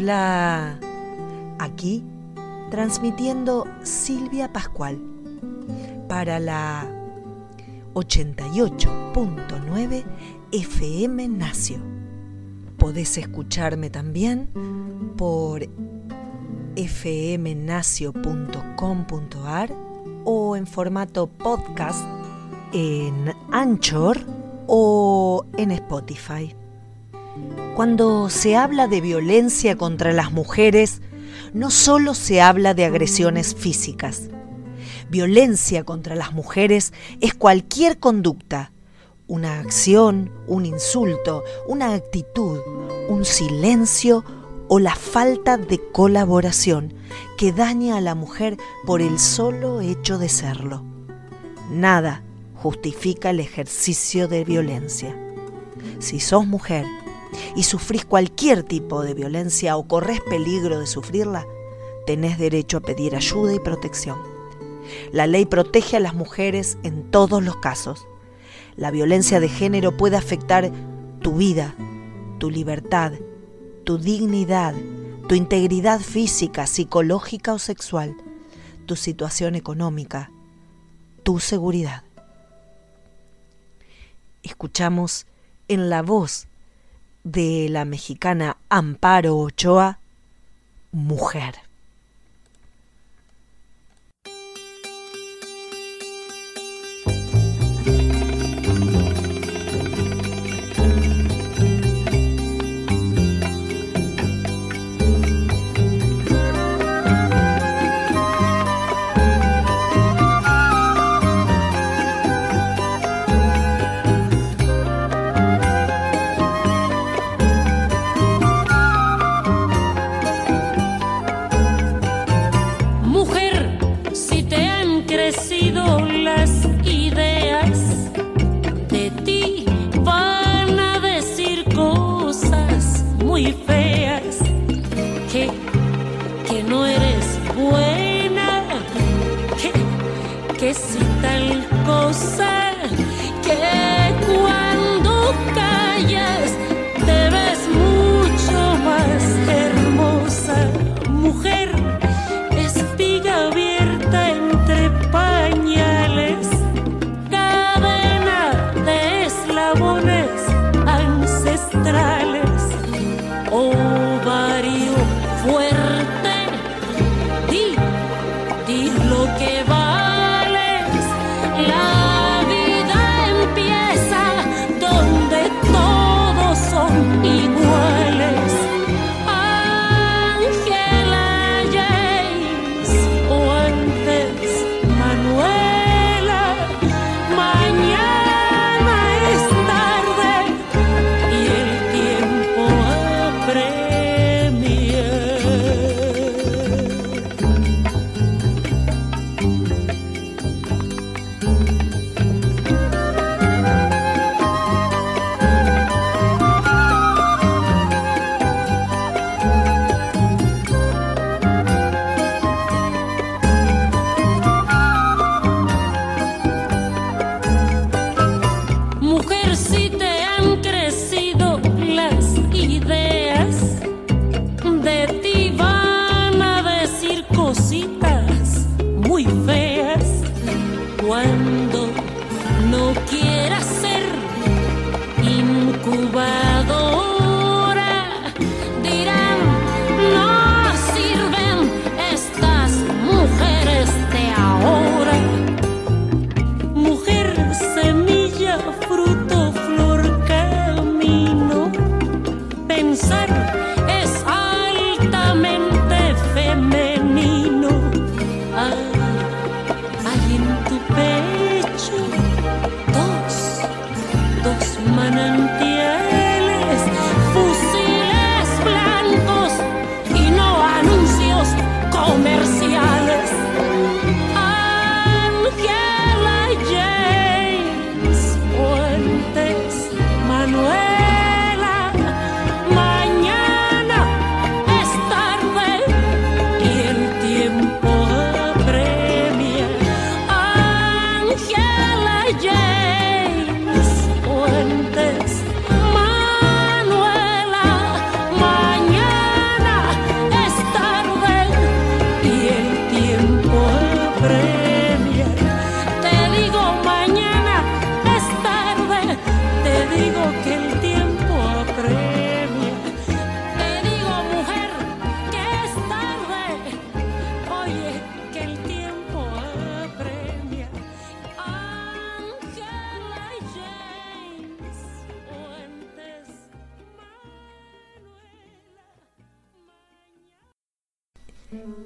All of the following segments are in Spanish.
Hola, aquí transmitiendo Silvia Pascual para la 88.9 FM Nacio. Podés escucharme también por fmnacio.com.ar o en formato podcast en Anchor o en Spotify. Cuando se habla de violencia contra las mujeres, no solo se habla de agresiones físicas. Violencia contra las mujeres es cualquier conducta, una acción, un insulto, una actitud, un silencio o la falta de colaboración que daña a la mujer por el solo hecho de serlo. Nada justifica el ejercicio de violencia. Si sos mujer y sufrís cualquier tipo de violencia o corres peligro de sufrirla, tenés derecho a pedir ayuda y protección. La ley protege a las mujeres en todos los casos. La violencia de género puede afectar tu vida, tu libertad, tu dignidad, tu integridad física, psicológica o sexual, tu situación económica, tu seguridad. Escuchamos en la voz de la mexicana Amparo Ochoa, Mujer.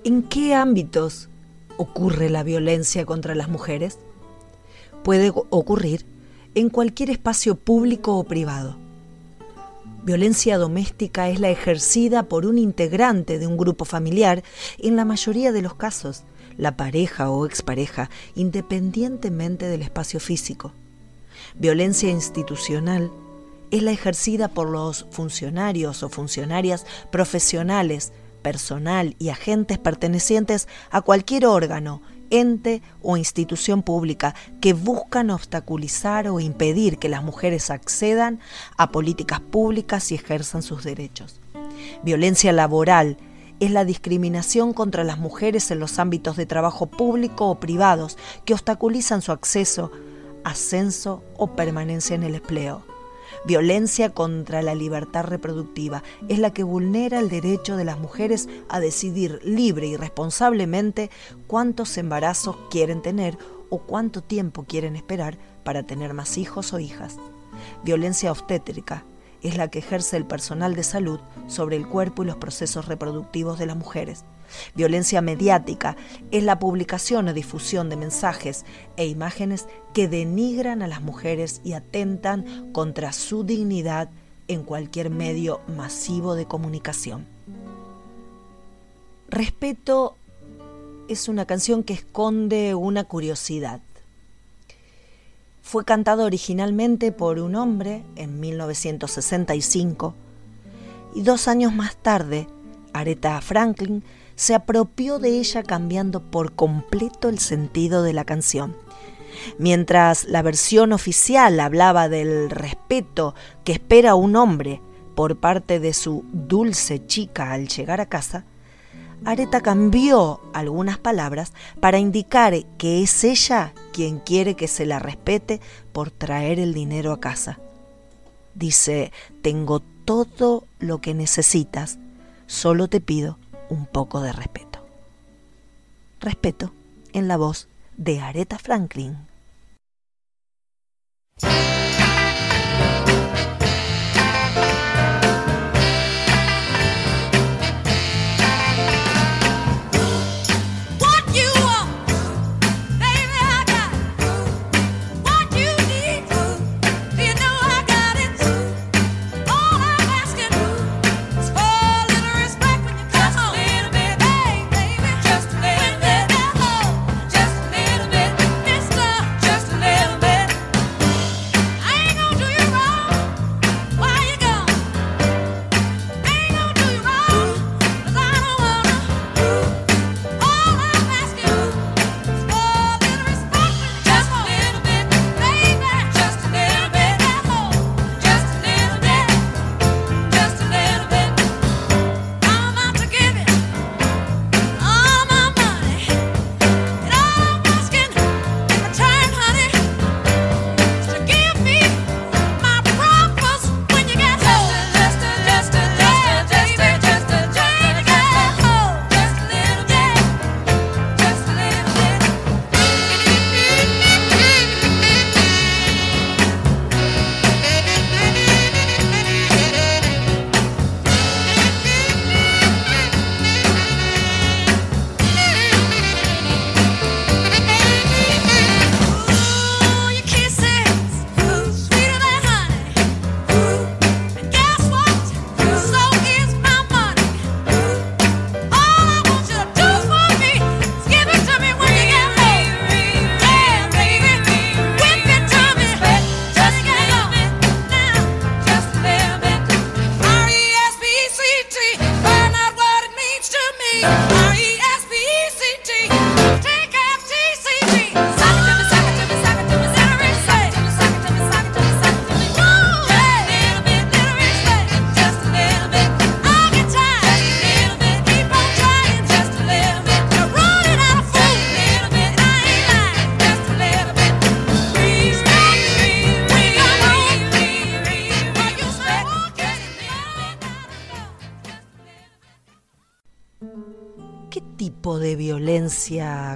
¿En qué ámbitos ocurre la violencia contra las mujeres? Puede ocurrir en cualquier espacio público o privado. Violencia doméstica es la ejercida por un integrante de un grupo familiar, en la mayoría de los casos, la pareja o expareja, independientemente del espacio físico. Violencia institucional es la ejercida por los funcionarios o funcionarias profesionales, personal y agentes pertenecientes a cualquier órgano, ente o institución pública que buscan obstaculizar o impedir que las mujeres accedan a políticas públicas y ejerzan sus derechos. Violencia laboral es la discriminación contra las mujeres en los ámbitos de trabajo público o privados que obstaculizan su acceso, ascenso o permanencia en el empleo. Violencia contra la libertad reproductiva es la que vulnera el derecho de las mujeres a decidir libre y responsablemente cuántos embarazos quieren tener o cuánto tiempo quieren esperar para tener más hijos o hijas. Violencia obstétrica es la que ejerce el personal de salud sobre el cuerpo y los procesos reproductivos de las mujeres. Violencia mediática es la publicación o difusión de mensajes e imágenes que denigran a las mujeres y atentan contra su dignidad en cualquier medio masivo de comunicación. Respeto es una canción que esconde una curiosidad. Fue cantada originalmente por un hombre en 1965 y dos años más tarde, Aretha Franklin se apropió de ella cambiando por completo el sentido de la canción. Mientras la versión oficial hablaba del respeto que espera un hombre por parte de su dulce chica al llegar a casa, Areta cambió algunas palabras para indicar que es ella quien quiere que se la respete por traer el dinero a casa. Dice, tengo todo lo que necesitas, solo te pido un poco de respeto. Respeto en la voz de Aretha Franklin.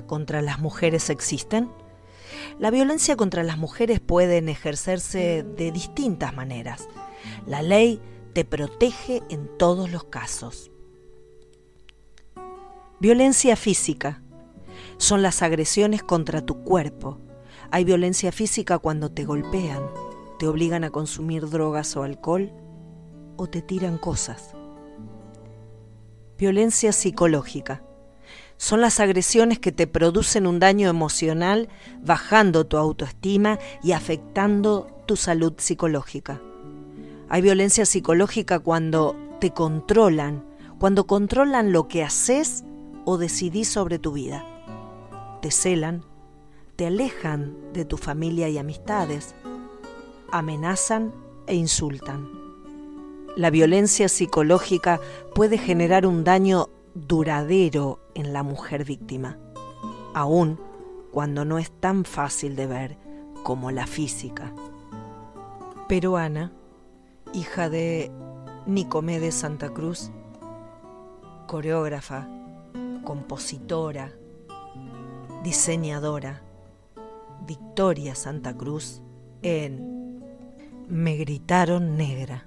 Contra las mujeres existen? La violencia contra las mujeres puede ejercerse de distintas maneras. La ley te protege en todos los casos. Violencia física. Son las agresiones contra tu cuerpo. Hay violencia física cuando te golpean, te obligan a consumir drogas o alcohol o te tiran cosas. Violencia psicológica. Son las agresiones que te producen un daño emocional, bajando tu autoestima y afectando tu salud psicológica. Hay violencia psicológica cuando te controlan, cuando controlan lo que haces o decidís sobre tu vida. Te celan, te alejan de tu familia y amistades, amenazan e insultan. La violencia psicológica puede generar un daño duradero en la mujer víctima, aun cuando no es tan fácil de ver como la física. Peruana, hija de Nicomé Santa Cruz, coreógrafa, compositora, diseñadora, Victoria Santa Cruz, en Me gritaron negra.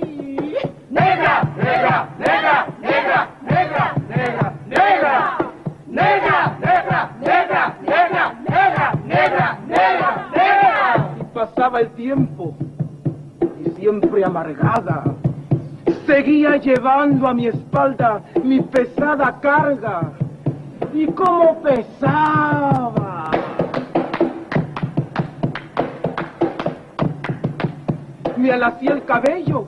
¡Negra! ¡Negra! ¡Negra! ¡Negra! ¡Negra! ¡Negra! ¡Negra! ¡Negra! ¡Negra! ¡Negra! ¡Negra! ¡Negra! ¡Negra! ¡Negra! ¡Negra! Y pasaba el tiempo y siempre amargada. Seguía llevando a mi espalda mi pesada carga. ¿Y cómo pesaba? Me alacé el cabello,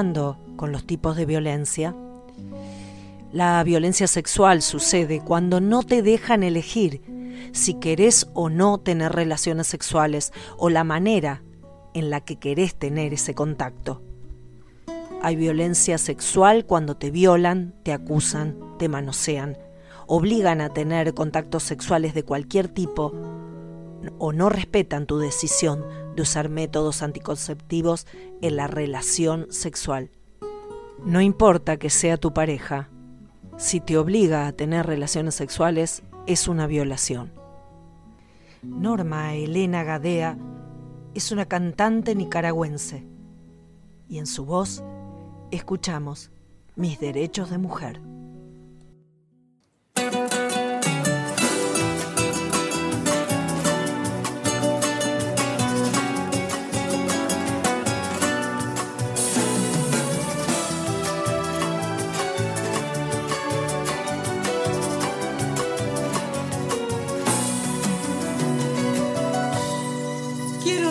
Con los tipos de violencia, la violencia sexual sucede cuando no te dejan elegir si querés o no tener relaciones sexuales o la manera en la que querés tener ese contacto. Hay violencia sexual cuando te violan, te acusan, te manosean, obligan a tener contactos sexuales de cualquier tipo o no respetan tu decisión de usar métodos anticonceptivos en la relación sexual. No importa que sea tu pareja, si te obliga a tener relaciones sexuales es una violación. Norma Elena Gadea es una cantante nicaragüense. y en su voz escuchamos Mis derechos de mujer.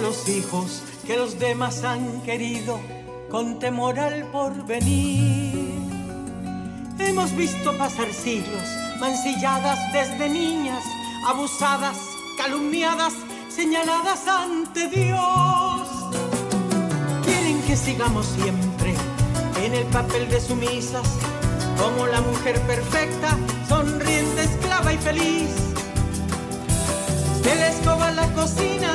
Los hijos que los demás han querido con temor al porvenir. Hemos visto pasar siglos, mancilladas desde niñas, abusadas, calumniadas, señaladas ante Dios. Quieren que sigamos siempre en el papel de sumisas, como la mujer perfecta, sonriente, esclava y feliz. De la escoba la cocina,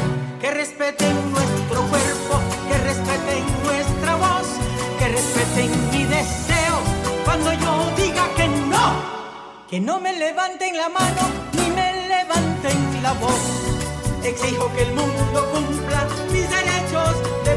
que respeten nuestro cuerpo, que respeten nuestra voz, que respeten mi deseo cuando yo diga que no, que no me levanten la mano ni me levanten la voz. Exijo que el mundo cumpla mis derechos de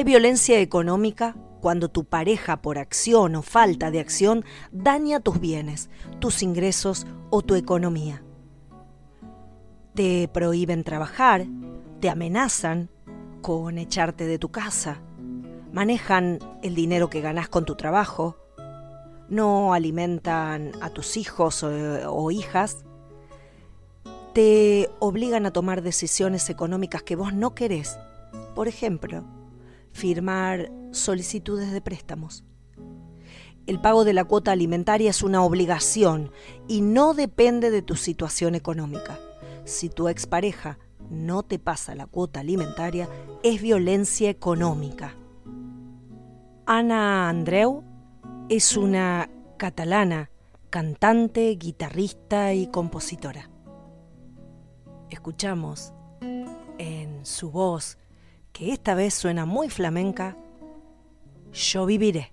Hay violencia económica cuando tu pareja por acción o falta de acción daña tus bienes, tus ingresos o tu economía. Te prohíben trabajar, te amenazan con echarte de tu casa, manejan el dinero que ganas con tu trabajo, no alimentan a tus hijos o, o hijas, te obligan a tomar decisiones económicas que vos no querés. Por ejemplo, firmar solicitudes de préstamos. El pago de la cuota alimentaria es una obligación y no depende de tu situación económica. Si tu expareja no te pasa la cuota alimentaria, es violencia económica. Ana Andreu es una catalana, cantante, guitarrista y compositora escuchamos en su voz, que esta vez suena muy flamenca, Yo viviré.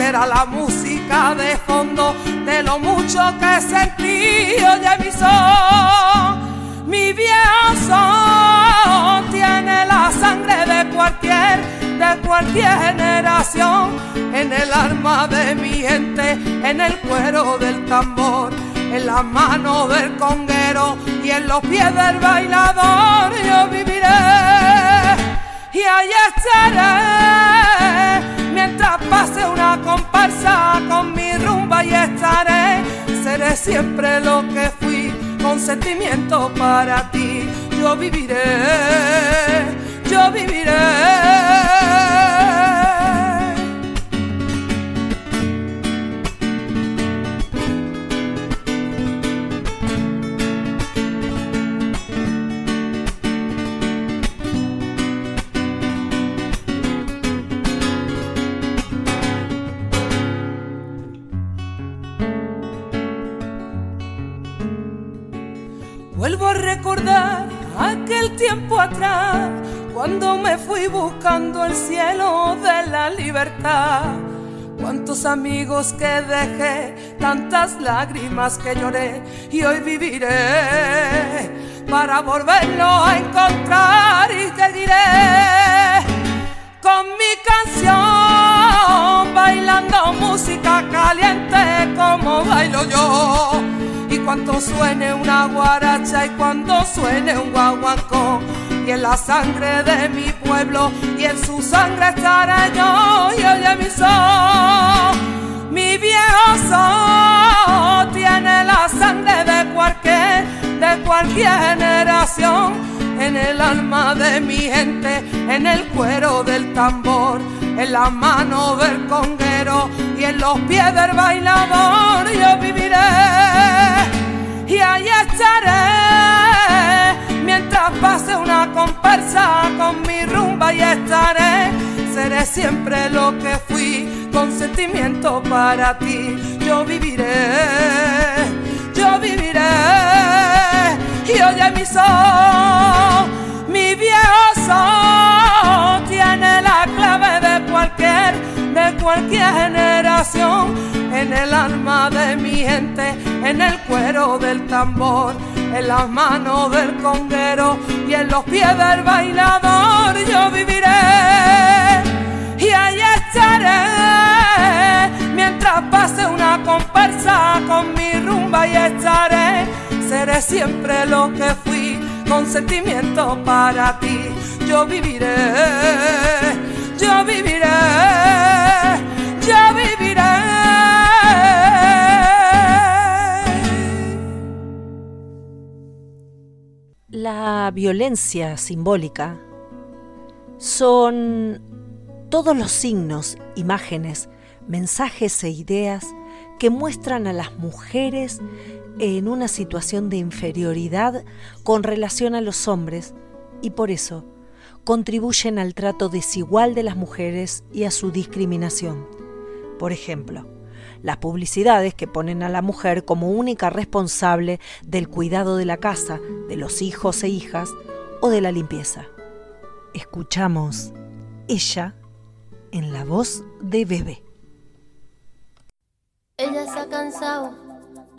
será la música de fondo de lo mucho que sentí oye mi son. Mi viejo son tiene la sangre de cualquier, de cualquier generación, en el alma de mi gente, en el cuero del tambor, en la mano del conguero y en los pies del bailador yo viviré y ahí estaré comparsa con mi rumba y estaré. Seré siempre lo que fui, con sentimiento para ti. Yo viviré, yo viviré. Recordar aquel tiempo atrás, cuando me fui buscando el cielo de la libertad. Cuántos amigos que dejé, tantas lágrimas que lloré, y hoy viviré para volverlo a encontrar y seguiré con mi canción, bailando música caliente como bailo yo cuando suene una guaracha y cuando suene un guaguancó. Y en la sangre de mi pueblo y en su sangre estaré yo. Y oye mi son mi viejo son tiene la sangre de cualquier de cualquier generación en el alma de mi gente en el cuero del tambor en la mano del conguero y en los pies del bailador. Yo viviré y ahí estaré mientras pase una comparsa con mi rumba y estaré. Seré siempre lo que fui con sentimiento para ti. Yo viviré yo viviré y oye mi son mi viejo son tiene la clave de cualquier, de cualquier generación, en el alma de mi gente, en el cuero del tambor, en las manos del conguero y en los pies del bailador. Yo viviré y ahí estaré. Mientras pase una comparsa con mi rumba y estaré, seré siempre lo que fui con sentimiento para ti. Yo viviré, yo viviré, yo viviré. La violencia simbólica son todos los signos, imágenes, mensajes e ideas que muestran a las mujeres en una situación de inferioridad con relación a los hombres y por eso contribuyen al trato desigual de las mujeres y a su discriminación. Por ejemplo, las publicidades que ponen a la mujer como única responsable del cuidado de la casa, de los hijos e hijas o de la limpieza. Escuchamos ella en la voz de bebé. Ella se ha cansado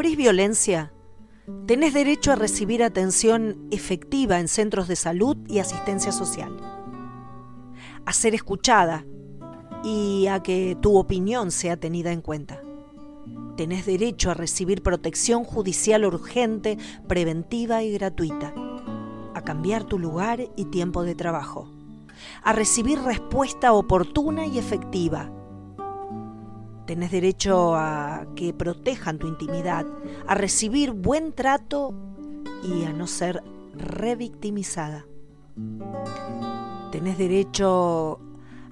Sufrís violencia, tenés derecho a recibir atención efectiva en centros de salud y asistencia social, a ser escuchada y a que tu opinión sea tenida en cuenta. Tenés derecho a recibir protección judicial urgente, preventiva y gratuita, a cambiar tu lugar y tiempo de trabajo, a recibir respuesta oportuna y efectiva, Tenés derecho a que protejan tu intimidad, a recibir buen trato y a no ser revictimizada. Tenés derecho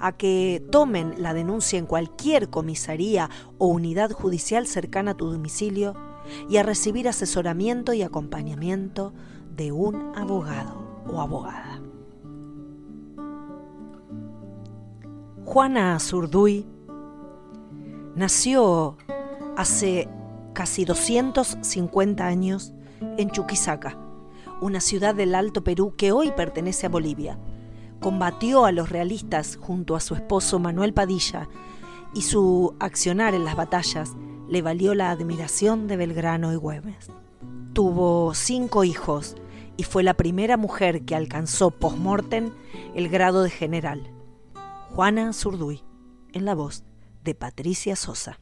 a que tomen la denuncia en cualquier comisaría o unidad judicial cercana a tu domicilio y a recibir asesoramiento y acompañamiento de un abogado o abogada. Juana Zurduy nació hace casi 250 años en Chuquisaca, una ciudad del Alto Perú que hoy pertenece a Bolivia. Combatió a los realistas junto a su esposo Manuel Padilla y su accionar en las batallas le valió la admiración de Belgrano y Güemes. Tuvo cinco hijos y fue la primera mujer que alcanzó post-mortem el grado de general. Juana Zurduy, en la voz de Patricia Sosa.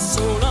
sola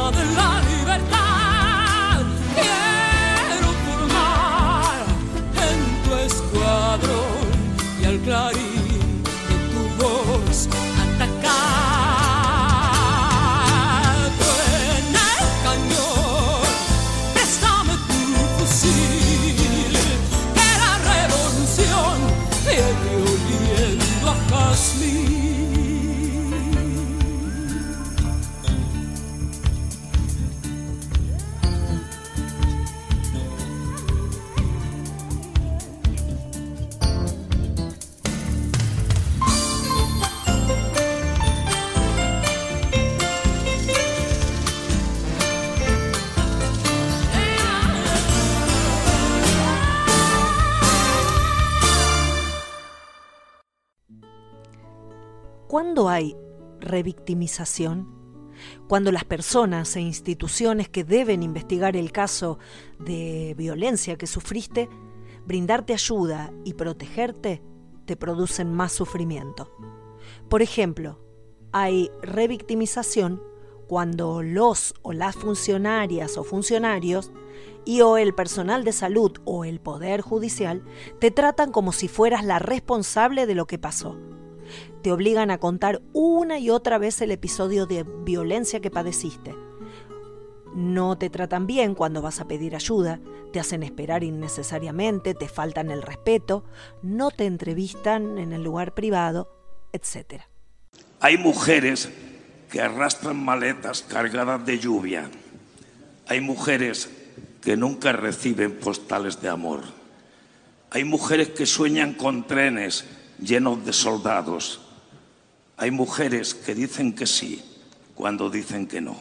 revictimización? Cuando las personas e instituciones que deben investigar el caso de violencia que sufriste, brindarte ayuda y protegerte, te producen más sufrimiento. Por ejemplo, hay revictimización cuando los o las funcionarias o funcionarios y o el personal de salud o el poder judicial te tratan como si fueras la responsable de lo que pasó te obligan a contar una y otra vez el episodio de violencia que padeciste. No te tratan bien cuando vas a pedir ayuda, te hacen esperar innecesariamente, te faltan el respeto, no te entrevistan en el lugar privado, etc. Hay mujeres que arrastran maletas cargadas de lluvia. Hay mujeres que nunca reciben postales de amor. Hay mujeres que sueñan con trenes llenos de soldados. Hay mujeres que dicen que sí cuando dicen que no.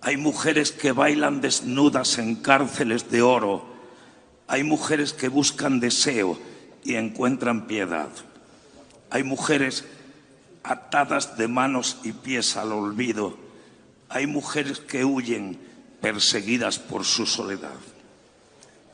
Hay mujeres que bailan desnudas en cárceles de oro. Hay mujeres que buscan deseo y encuentran piedad. Hay mujeres atadas de manos y pies al olvido. Hay mujeres que huyen perseguidas por su soledad.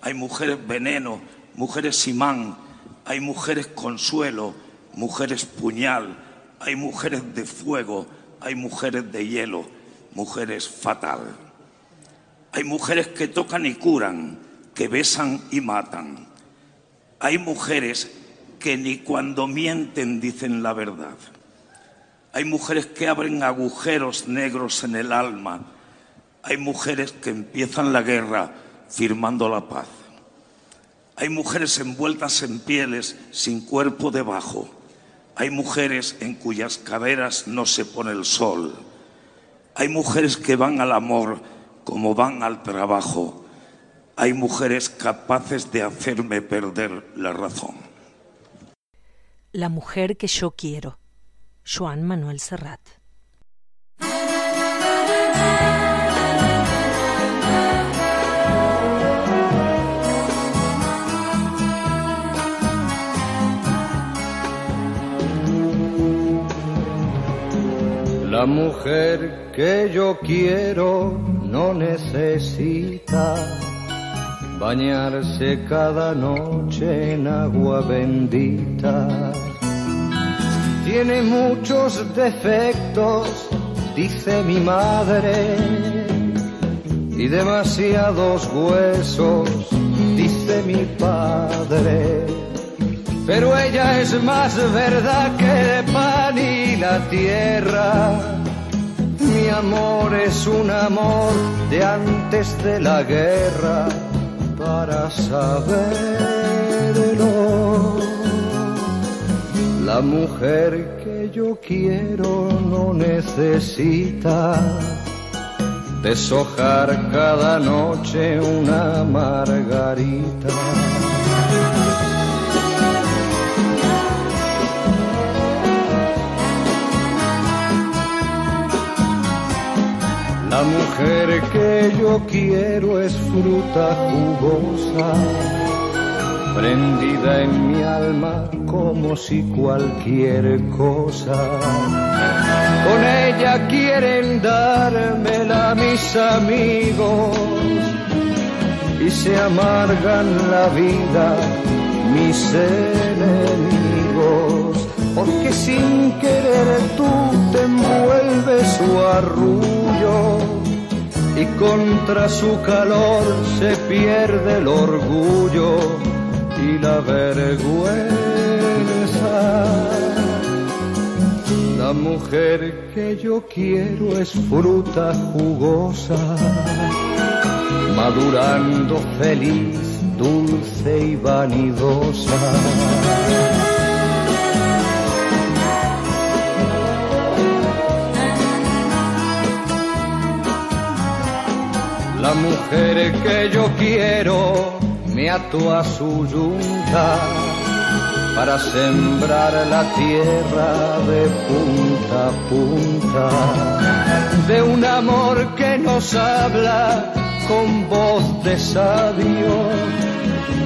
Hay mujeres veneno, mujeres imán, hay mujeres consuelo, mujeres puñal, hay mujeres de fuego, hay mujeres de hielo, mujeres fatal. Hay mujeres que tocan y curan, que besan y matan. Hay mujeres que ni cuando mienten dicen la verdad. Hay mujeres que abren agujeros negros en el alma. Hay mujeres que empiezan la guerra firmando la paz. Hay mujeres envueltas en pieles sin cuerpo debajo. Hay mujeres en cuyas caderas no se pone el sol. Hay mujeres que van al amor como van al trabajo. Hay mujeres capaces de hacerme perder la razón. La mujer que yo quiero. Joan Manuel Serrat. La mujer que yo quiero no necesita bañarse cada noche en agua bendita. Tiene muchos defectos, dice mi madre, y demasiados huesos, dice mi padre. Pero ella es más verdad que el pan y la tierra. Mi amor es un amor de antes de la guerra para saberlo. La mujer que yo quiero no necesita deshojar cada noche una margarita. La mujer que yo quiero es fruta jugosa, prendida en mi alma como si cualquier cosa. Con ella quieren dármela mis amigos y se amargan la vida mis enemigos, porque sin querer tú te envuelves su arrullo y contra su calor se pierde el orgullo y la vergüenza. La mujer que yo quiero es fruta jugosa, madurando feliz, dulce y vanidosa. Mujer que yo quiero me ató a su yunta para sembrar la tierra de punta a punta, de un amor que nos habla con voz de sabio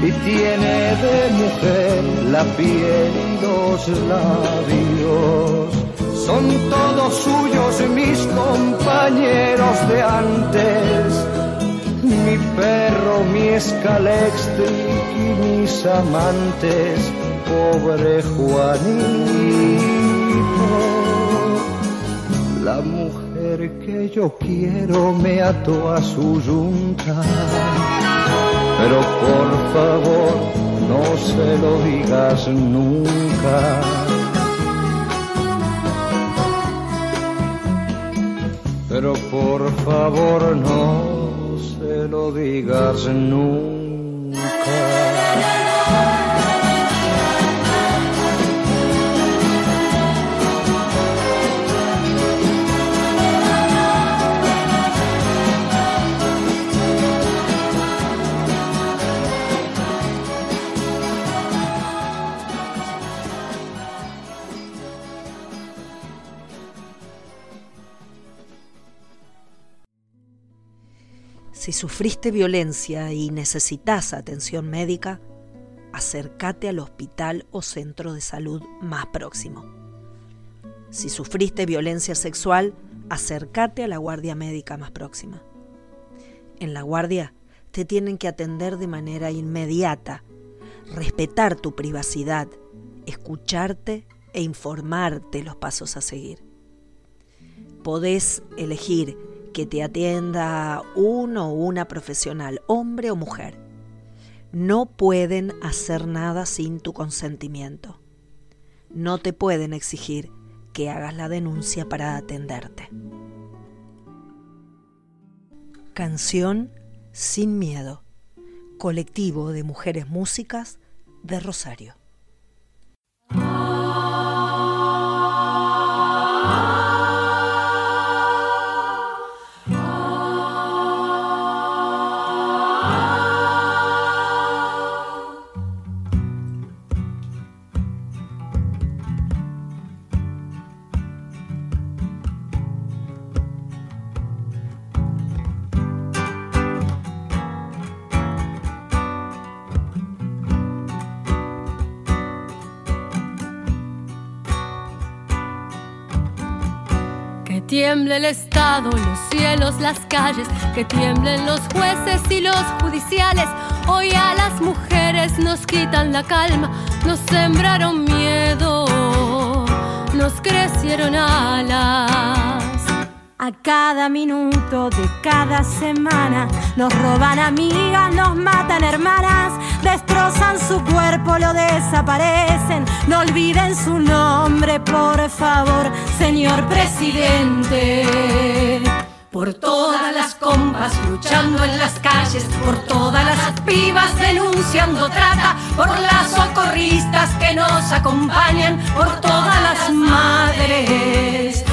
y tiene de mujer la piel y los labios. Son todos suyos mis compañeros de antes mi perro, mi escalextric y mis amantes, pobre Juanito. La mujer que yo quiero me ató a su yunta, pero por favor no se lo digas nunca. Pero por favor no se lo digas Si sufriste violencia y necesitas atención médica, acércate al hospital o centro de salud más próximo. Si sufriste violencia sexual, acércate a la guardia médica más próxima. En la guardia te tienen que atender de manera inmediata, respetar tu privacidad, escucharte e informarte los pasos a seguir. Podés elegir que te atienda uno o una profesional, hombre o mujer. No pueden hacer nada sin tu consentimiento. No te pueden exigir que hagas la denuncia para atenderte. Canción Sin Miedo, colectivo de mujeres músicas de Rosario. Tiemble el Estado, los cielos, las calles, que tiemblen los jueces y los judiciales. Hoy a las mujeres nos quitan la calma, nos sembraron miedo, nos crecieron alas. A cada minuto de cada semana nos roban amigas, nos matan hermanas, destrozan su cuerpo, lo desaparecen. No olviden su nombre, por favor, señor presidente. Por todas las compas luchando en las calles, por todas las pibas denunciando trata, por las socorristas que nos acompañan, por todas las madres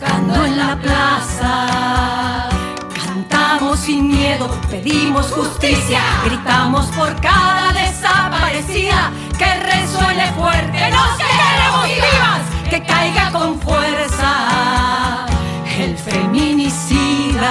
buscando en la plaza. Cantamos sin miedo, pedimos justicia, gritamos por cada desaparecida, que resuene fuerte, nos queremos vivas, que caiga con fuerza el feminicida.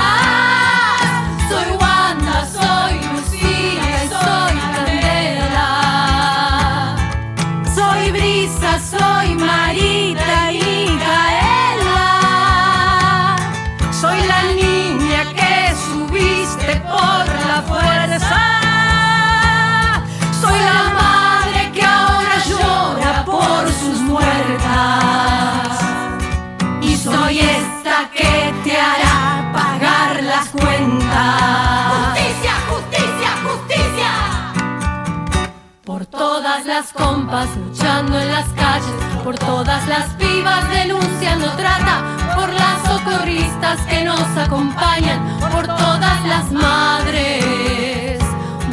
Las compas luchando en las calles, por todas las vivas denunciando trata, por las socorristas que nos acompañan, por todas las madres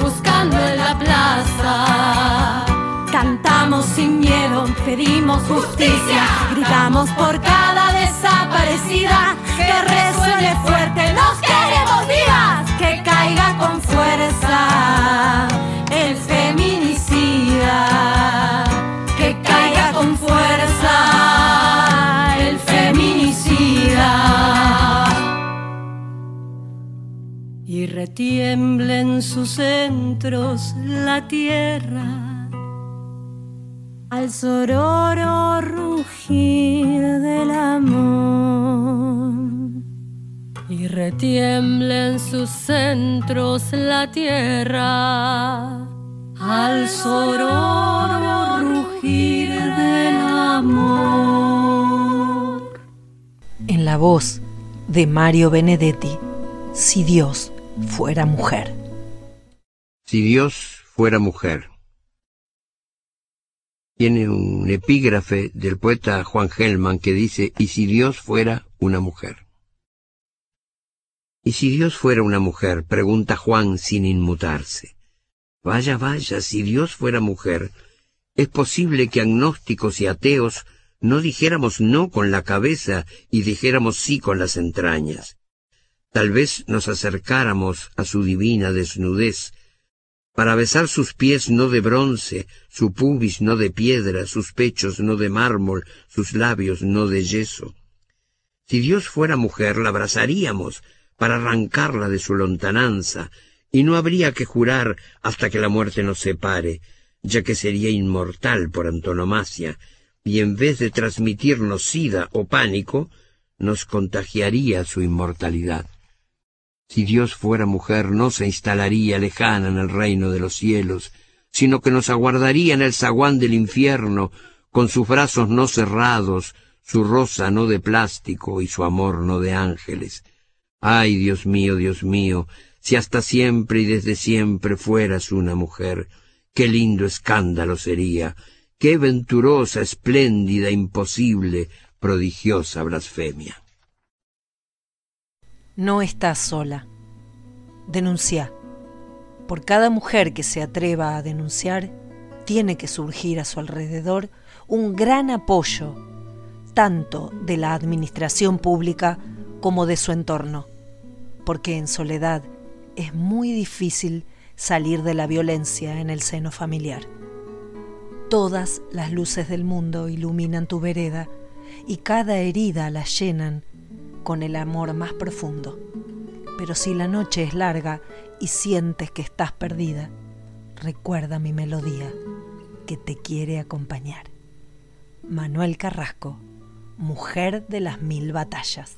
buscando en la plaza. Cantamos sin miedo, pedimos justicia, gritamos por cada desaparecida, que resuene fuerte, nos queremos vivas, que caiga con fuerza retiemble en sus centros la tierra al sororo rugir del amor. Y retiemble en sus centros la tierra al sororo rugir del amor. En la voz de Mario Benedetti, Si Dios fuera mujer. Si Dios fuera mujer. Tiene un epígrafe del poeta Juan Gelman que dice, ¿y si Dios fuera una mujer? ¿Y si Dios fuera una mujer? pregunta Juan sin inmutarse. Vaya, vaya, si Dios fuera mujer, es posible que agnósticos y ateos no dijéramos no con la cabeza y dijéramos sí con las entrañas. Tal vez nos acercáramos a su divina desnudez, para besar sus pies no de bronce, su pubis no de piedra, sus pechos no de mármol, sus labios no de yeso. Si Dios fuera mujer, la abrazaríamos para arrancarla de su lontananza, y no habría que jurar hasta que la muerte nos separe, ya que sería inmortal por antonomasia, y en vez de transmitirnos sida o pánico, nos contagiaría su inmortalidad. Si Dios fuera mujer, no se instalaría lejana en el reino de los cielos, sino que nos aguardaría en el zaguán del infierno, con sus brazos no cerrados, su rosa no de plástico y su amor no de ángeles. Ay, Dios mío, Dios mío, si hasta siempre y desde siempre fueras una mujer, qué lindo escándalo sería, qué venturosa, espléndida, imposible, prodigiosa blasfemia. No estás sola. Denuncia. Por cada mujer que se atreva a denunciar, tiene que surgir a su alrededor un gran apoyo, tanto de la administración pública como de su entorno, porque en soledad es muy difícil salir de la violencia en el seno familiar. Todas las luces del mundo iluminan tu vereda y cada herida la llenan con el amor más profundo. Pero si la noche es larga y sientes que estás perdida, recuerda mi melodía que te quiere acompañar. Manuel Carrasco, Mujer de las Mil Batallas.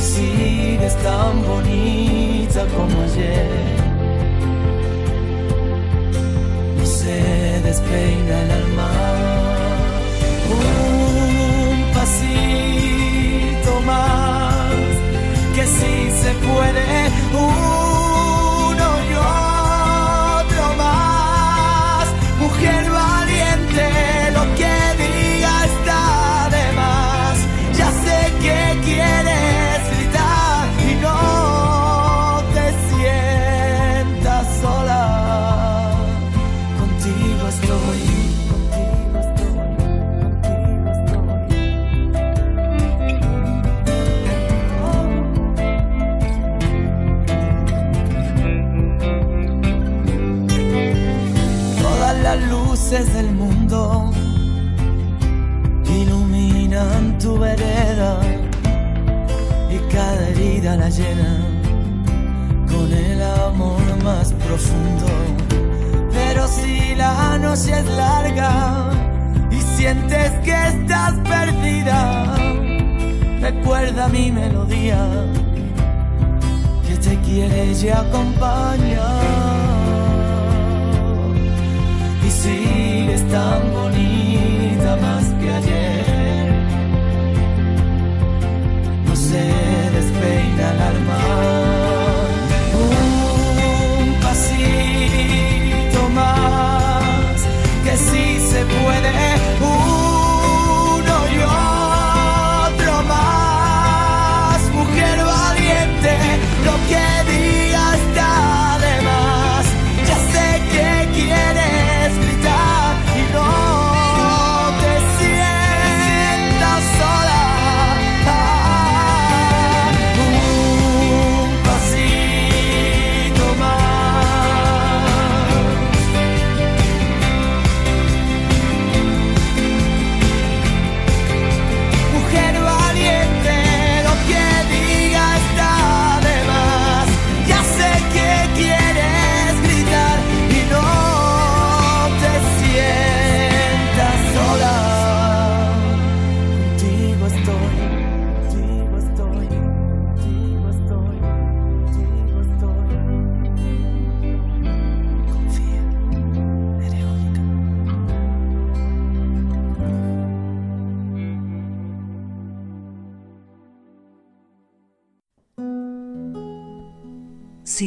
sigues tan bonita como ayer. No se despeina el alma. Un pasito más, que si se puede. Uno luces del mundo iluminan tu vereda y cada herida la llena con el amor más profundo. Pero si la noche es larga y sientes que estás perdida, recuerda mi melodía que te quiere y acompaña. Tan bonita más que ayer. No se despeina el alma.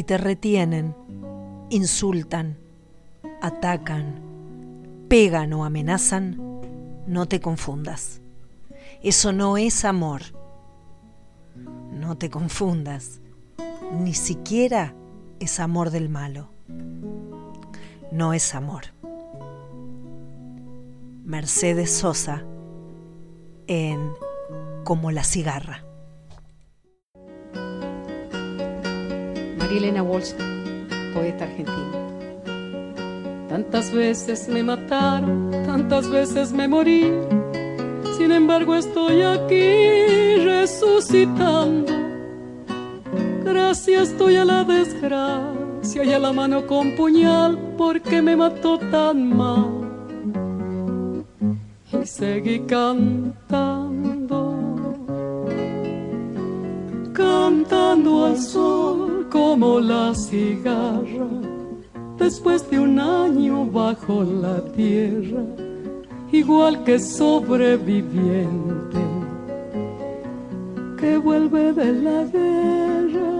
Te retienen, insultan, atacan, pegan o amenazan, no te confundas. Eso no es amor. No te confundas. Ni siquiera es amor del malo. No es amor. Mercedes Sosa en Como la cigarra. Elena Walsh, poeta argentina. Tantas veces me mataron, tantas veces me morí. Sin embargo estoy aquí resucitando. Gracias estoy a la desgracia y a la mano con puñal porque me mató tan mal. Y seguí cantando cantando al sol como la cigarra, después de un año bajo la tierra, igual que sobreviviente que vuelve de la guerra.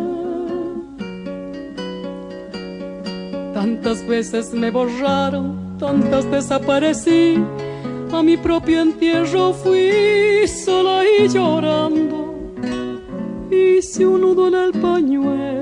Tantas veces me borraron, tantas desaparecí, a mi propio entierro fui sola y llorando. Hice un nudo en el pañuelo,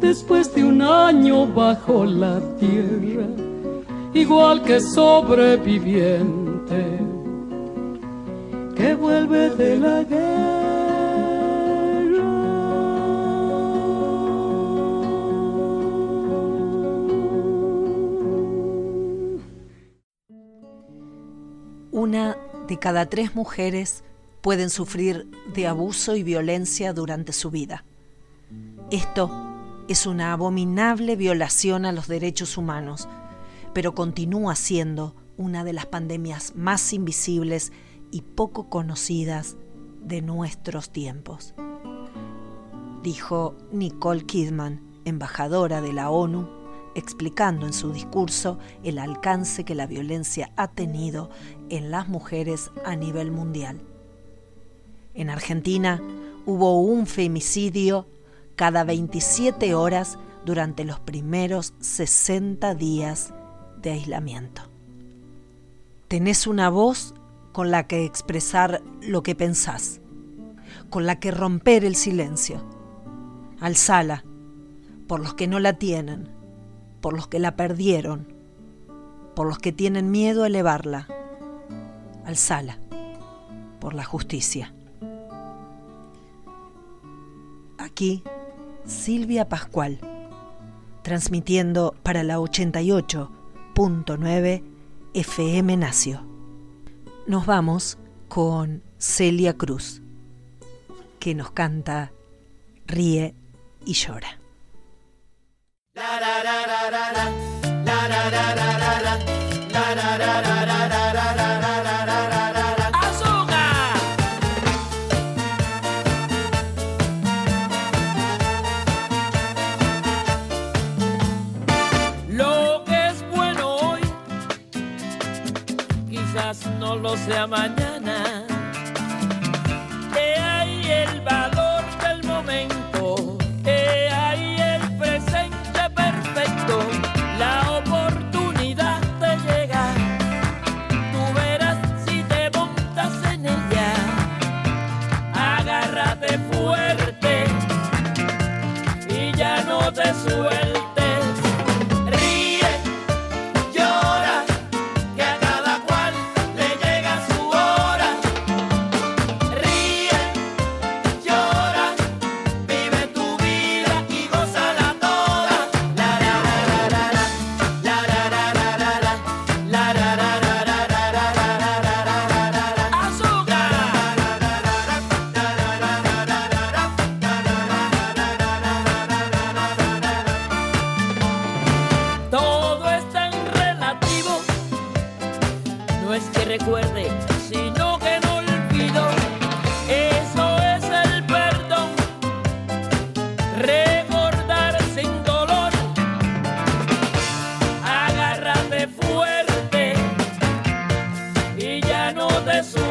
después de un año bajo la tierra, igual que sobreviviente que vuelve de la guerra. Una de cada tres mujeres pueden sufrir de abuso y violencia durante su vida. Esto es una abominable violación a los derechos humanos, pero continúa siendo una de las pandemias más invisibles y poco conocidas de nuestros tiempos. Dijo Nicole Kidman, embajadora de la ONU, explicando en su discurso el alcance que la violencia ha tenido en las mujeres a nivel mundial. En Argentina hubo un femicidio cada 27 horas durante los primeros 60 días de aislamiento. Tenés una voz con la que expresar lo que pensás, con la que romper el silencio. Alzala por los que no la tienen, por los que la perdieron, por los que tienen miedo a elevarla. Alzala por la justicia. Aquí Silvia Pascual, transmitiendo para la 88.9 FM Nacio nos vamos con Celia Cruz, que nos canta Ríe y llora. de su